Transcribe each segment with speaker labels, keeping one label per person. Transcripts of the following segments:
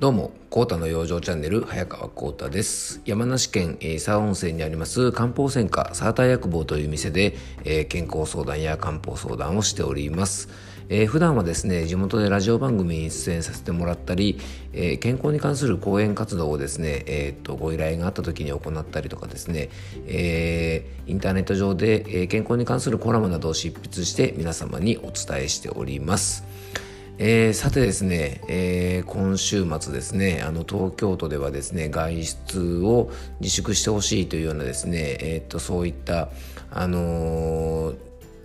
Speaker 1: どうも、コータの養生チャンネル、早川コータです。山梨県佐賀温泉にあります漢方専科サーター薬房という店で、えー、健康相談や漢方相談をしております。えー、普段はですね、地元でラジオ番組に出演させてもらったり、えー、健康に関する講演活動をですね、えー、とご依頼があった時に行ったりとかですね、えー、インターネット上で、えー、健康に関するコラムなどを執筆して皆様にお伝えしております。えー、さてですね、えー、今週末ですね、あの東京都ではですね、外出を自粛してほしいというようなですね、えー、っとそういった、あの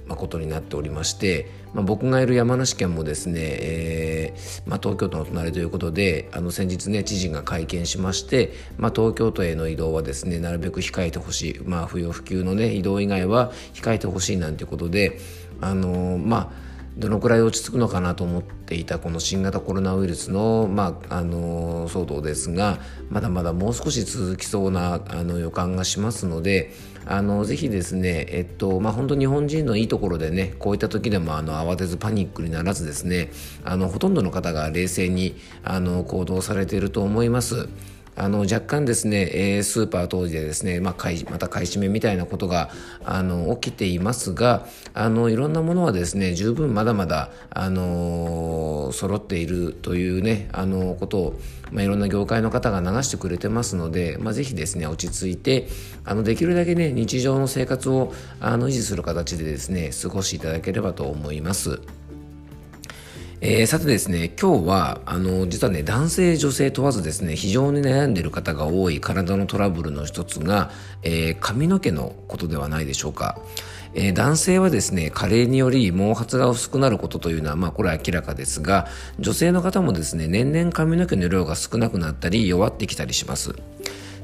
Speaker 1: ま、ことになっておりまして、まあ、僕がいる山梨県もですね、えまあ、東京都の隣ということであの先日ね知事が会見しまして、ま、東京都への移動はですねなるべく控えてほしい、まあ、不要不急のね移動以外は控えてほしいなんていうことであの、まあどのくらい落ち着くのかなと思っていたこの新型コロナウイルスの,、まあ、あの騒動ですがまだまだもう少し続きそうなあの予感がしますのであのぜひですね、えっとまあ、本当日本人のいいところでねこういった時でもあの慌てずパニックにならずですねあのほとんどの方が冷静にあの行動されていると思います。あの若干ですね、えー、スーパー当時でですね、まあ、買いまた買い占めみたいなことがあの起きていますがあのいろんなものはですね十分まだまだあの揃っているというねあのことを、まあ、いろんな業界の方が流してくれてますので、まあ、ぜひですね落ち着いてあのできるだけね日常の生活をあの維持する形でですね過ごしていただければと思います。えー、さてですね、今日は、あの、実はね、男性、女性問わずですね、非常に悩んでいる方が多い体のトラブルの一つが、えー、髪の毛のことではないでしょうか。えー、男性はですね、加齢により毛髪が薄くなることというのは、まあこれは明らかですが、女性の方もですね、年々髪の毛の量が少なくなったり、弱ってきたりします。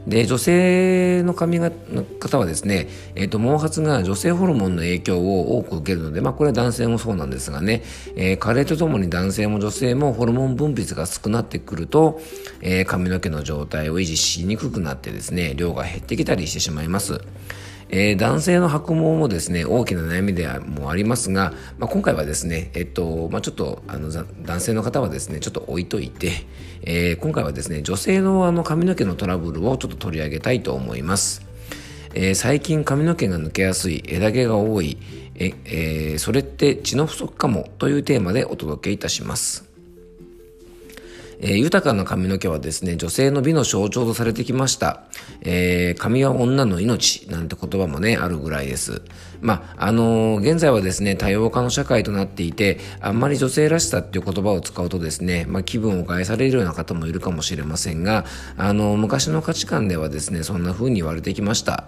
Speaker 1: で女性の髪型の方はですね、えーと、毛髪が女性ホルモンの影響を多く受けるので、まあ、これは男性もそうなんですがね、えー、加齢とともに男性も女性もホルモン分泌が少なってくると、えー、髪の毛の状態を維持しにくくなってですね量が減ってきたりしてしまいます。えー、男性の白毛もですね大きな悩みでもありますが、まあ、今回はですね、えっとまあ、ちょっとあの男性の方はですねちょっと置いといて、えー、今回はですね女性のあの髪の毛のトラブルをちょっと取り上げたいと思います。えー、最近髪の毛が抜けやすい枝毛が多いえ、えー、それって血の不足かもというテーマでお届けいたします。えー、豊かな髪の毛はですね、女性の美の象徴とされてきました。えー、髪は女の命なんて言葉もね、あるぐらいです。まあ、あのー、現在はですね、多様化の社会となっていて、あんまり女性らしさっていう言葉を使うとですね、まあ、気分を害されるような方もいるかもしれませんが、あの昔の価値観ではですね、そんな風に言われてきました。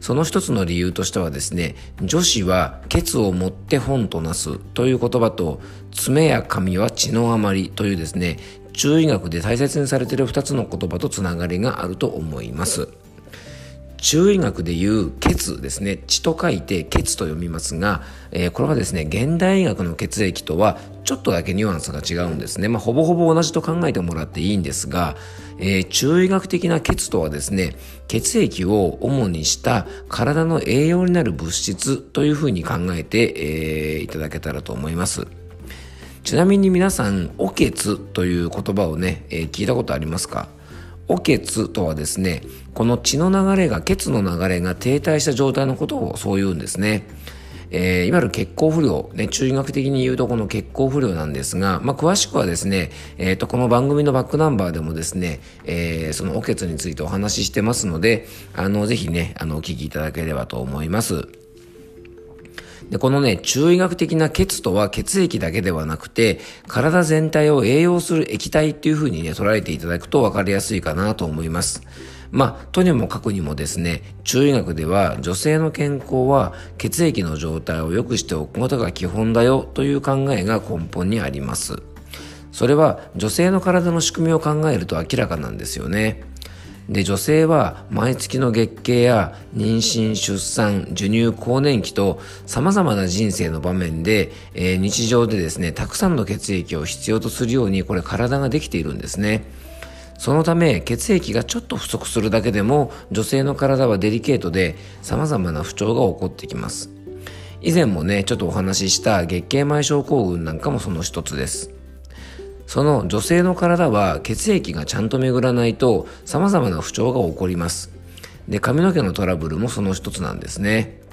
Speaker 1: その一つの理由としてはですね、女子はケツを持って本となすという言葉と、爪や髪は血の余りというですね、中医学で大切にされている2つの言葉とつながりがあると思います。中医学でいう血ですね血と書いて血と読みますが、えー、これはですね現代医学の血液とはちょっとだけニュアンスが違うんですね、まあ、ほぼほぼ同じと考えてもらっていいんですが、えー、中医学的な血とはですね血液を主にした体の栄養になる物質というふうに考えて、えー、いただけたらと思います。ちなみに皆さん、おけつという言葉をね、えー、聞いたことありますか？おけつとはですね、この血の流れが、血の流れが停滞した状態のことをそう言うんですね。えー、いわゆる血行不良、ね、中医学的に言うとこの血行不良なんですが、まあ、詳しくはですね、えー、と、この番組のバックナンバーでもですね、えー、そのおけつについてお話ししてますので、あの、ぜひね、あの、お聞きいただければと思います。で、このね、中医学的な血とは血液だけではなくて、体全体を栄養する液体っていう風にね、捉えていただくと分かりやすいかなと思います。まあ、とにもかくにもですね、中医学では女性の健康は血液の状態を良くしておくことが基本だよという考えが根本にあります。それは女性の体の仕組みを考えると明らかなんですよね。で女性は毎月の月経や妊娠出産授乳更年期と様々な人生の場面で、えー、日常でですねたくさんの血液を必要とするようにこれ体ができているんですね。そのため血液がちょっと不足するだけでも女性の体はデリケートで様々な不調が起こってきます。以前もねちょっとお話しした月経前症候群なんかもその一つです。その女性の体は血液がちゃんと巡らないと様々な不調が起こります。で、髪の毛のトラブルもその一つなんですね。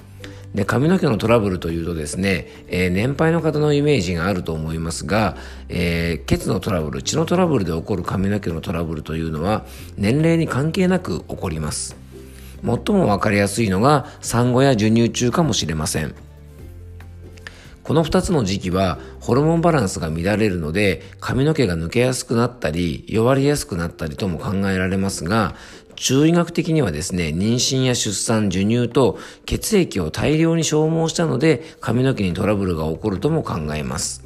Speaker 1: で髪の毛のトラブルというとですね、えー、年配の方のイメージがあると思いますが、えー、血のトラブル血のトラブルで起こる髪の毛のトラブルというのは年齢に関係なく起こります最も分かりやすいのが産後や授乳中かもしれませんこの2つの時期はホルモンバランスが乱れるので髪の毛が抜けやすくなったり弱りやすくなったりとも考えられますが中医学的にはですね、妊娠や出産、授乳と血液を大量に消耗したので髪の毛にトラブルが起こるとも考えます。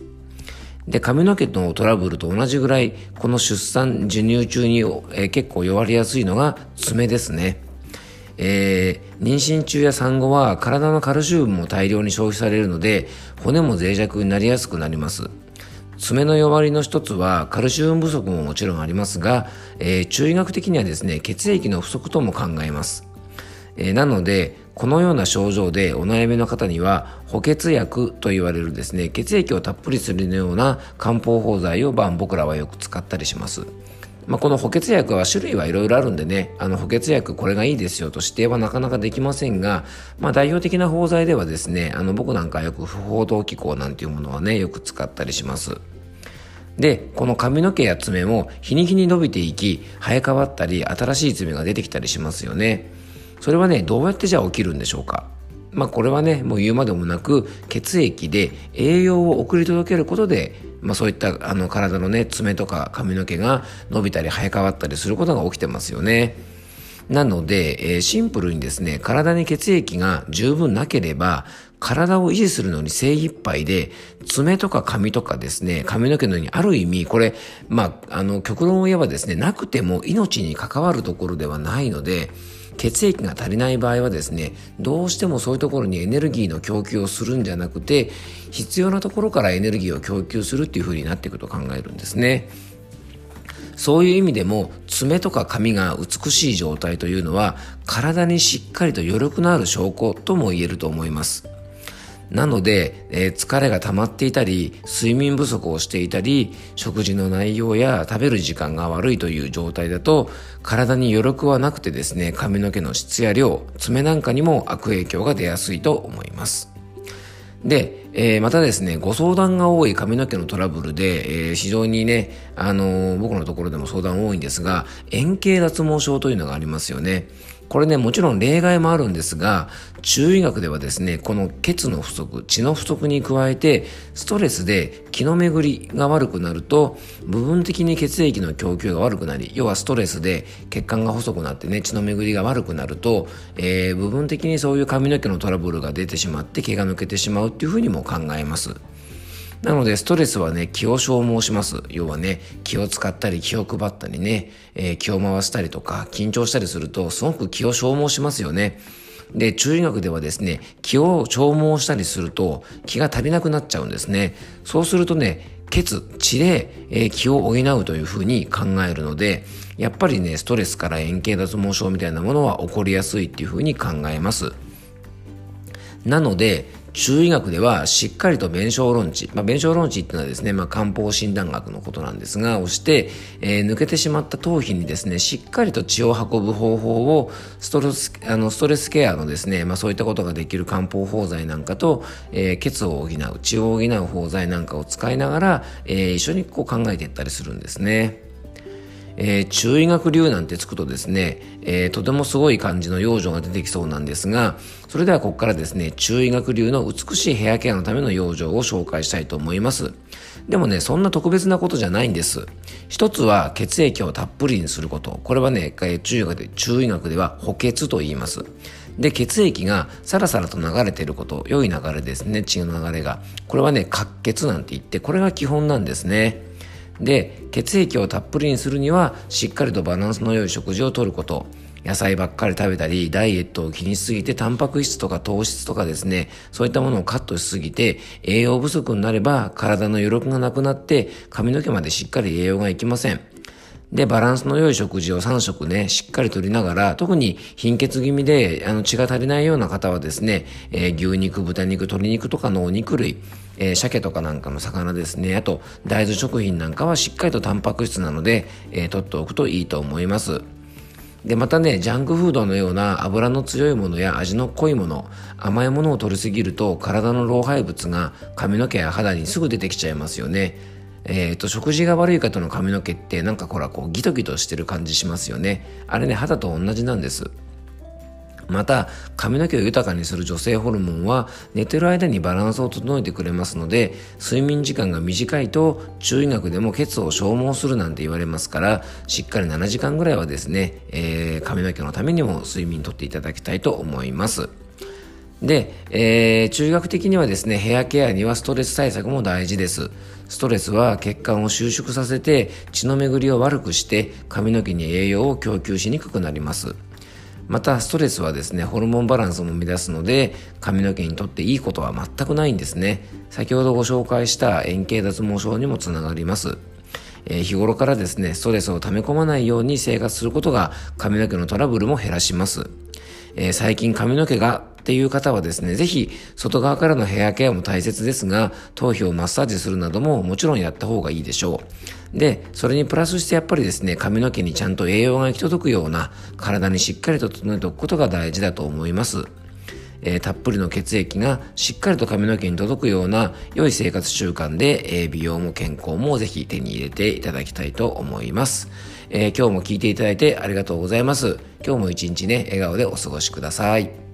Speaker 1: で、髪の毛のトラブルと同じぐらい、この出産、授乳中に、え、結構弱りやすいのが爪ですね。えー、妊娠中や産後は体のカルシウムも大量に消費されるので、骨も脆弱になりやすくなります。爪の弱りの一つはカルシウム不足ももちろんありますが、えー、中医学的にはですね血液の不足とも考えます、えー、なのでこのような症状でお悩みの方には補欠薬と言われるですね血液をたっぷりするような漢方法剤を僕らはよく使ったりしますまあ、この補欠薬は種類はいろいろあるんでね、あの補欠薬これがいいですよと指定はなかなかできませんが、まあ、代表的な包材ではですね、あの僕なんかよく不報道機構なんていうものはね、よく使ったりします。で、この髪の毛や爪も日に日に伸びていき、生え変わったり、新しい爪が出てきたりしますよね。それはね、どうやってじゃあ起きるんでしょうか？まあこれはね、もう言うまでもなく、血液で栄養を送り届けることで、まあそういったあの体のね、爪とか髪の毛が伸びたり生え変わったりすることが起きてますよね。なので、えー、シンプルにですね、体に血液が十分なければ、体を維持するのに精一杯で、爪とか髪とかですね、髪の毛のようにある意味、これ、まあ、あの、極論を言えばですね、なくても命に関わるところではないので、血液が足りない場合はですね、どうしてもそういうところにエネルギーの供給をするんじゃなくて、必要なところからエネルギーを供給するっていう風になっていくと考えるんですね。そういう意味でも爪とか髪が美しい状態というのは体にしっかりと余力のある証拠とも言えると思います。なので、えー、疲れが溜まっていたり、睡眠不足をしていたり、食事の内容や食べる時間が悪いという状態だと、体に余力はなくてですね、髪の毛の質や量、爪なんかにも悪影響が出やすいと思います。で、えー、またですね、ご相談が多い髪の毛のトラブルで、えー、非常にね、あのー、僕のところでも相談多いんですが、円形脱毛症というのがありますよね。これね、もちろん例外もあるんですが、中医学ではですね、この血の不足、血の不足に加えて、ストレスで気の巡りが悪くなると、部分的に血液の供給が悪くなり、要はストレスで血管が細くなってね、血の巡りが悪くなると、えー、部分的にそういう髪の毛のトラブルが出てしまって毛が抜けてしまうっていうふうにも考えます。なので、ストレスはね、気を消耗します。要はね、気を使ったり気を配ったりね、えー、気を回したりとか、緊張したりすると、すごく気を消耗しますよね。で、中医学ではですね、気を消耗したりすると、気が足りなくなっちゃうんですね。そうするとね、血、血で、えー、気を補うというふうに考えるので、やっぱりね、ストレスから円形脱毛症みたいなものは起こりやすいっていうふうに考えます。なので、中医学ではしっかりと弁証論治、まあ、弁証論治っていうのはですね、まあ、漢方診断学のことなんですが、をして、えー、抜けてしまった頭皮にですね、しっかりと血を運ぶ方法を、ストレス、あの、ストレスケアのですね、まあ、そういったことができる漢方法剤なんかと、えー、血を補う、血を補う法剤なんかを使いながら、えー、一緒にこう考えていったりするんですね。えー、中医学流なんてつくとですね、えー、とてもすごい感じの養生が出てきそうなんですが、それではここからですね、中医学流の美しいヘアケアのための養生を紹介したいと思います。でもね、そんな特別なことじゃないんです。一つは血液をたっぷりにすること。これはね、中医学で中医学では補欠と言います。で、血液がサラサラと流れていること、良い流れですね、血の流れが。これはね、滑血なんて言って、これが基本なんですね。で血液をたっぷりにするにはしっかりとバランスの良い食事をとること。野菜ばっかり食べたりダイエットを気にしすぎてタンパク質とか糖質とかですねそういったものをカットしすぎて栄養不足になれば体の余力がなくなって髪の毛までしっかり栄養がいきません。で、バランスの良い食事を3食ね、しっかりとりながら、特に貧血気味で、あの、血が足りないような方はですね、えー、牛肉、豚肉、鶏肉とかのお肉類、えー、鮭とかなんかの魚ですねあと大豆食品なんかはしっかりとタンパク質なので、えー、取っておくといいと思います。でまたねジャンクフードのような油の強いものや味の濃いもの甘いものを取りすぎると体の老廃物が髪の毛や肌にすぐ出てきちゃいますよね。えーと、食事が悪い方の髪の毛ってなんかほらこうギトギトしてる感じしますよね。あれね肌と同じなんです。また髪の毛を豊かにする女性ホルモンは寝てる間にバランスを整えてくれますので睡眠時間が短いと中医学でも血を消耗するなんて言われますからしっかり7時間ぐらいはですね、えー、髪の毛のためにも睡眠とっていただきたいと思います。で、えー、中学的にはですねヘアケアにはストレス対策も大事です。ストレスは血管を収縮させて血の巡りを悪くして髪の毛に栄養を供給しにくくなります。またストレスはですねホルモンバランスも乱すので髪の毛にとっていいことは全くないんですね。先ほどご紹介した円形脱毛症にもつながります。えー、日頃からですねストレスを溜め込まないように生活することが髪の毛のトラブルも減らします、えー、最近髪の毛がっていう方はですね、ぜひ外側からのヘアケアも大切ですが、頭皮をマッサージするなどももちろんやった方がいいでしょう。で、それにプラスしてやっぱりですね、髪の毛にちゃんと栄養が行き届くような体にしっかりと整えておくことが大事だと思います。えー、たっぷりの血液がしっかりと髪の毛に届くような良い生活習慣で、えー、美容も健康もぜひ手に入れていただきたいと思います、えー、今日も聞いていただいてありがとうございます。今日も一日ね笑顔でお過ごしください。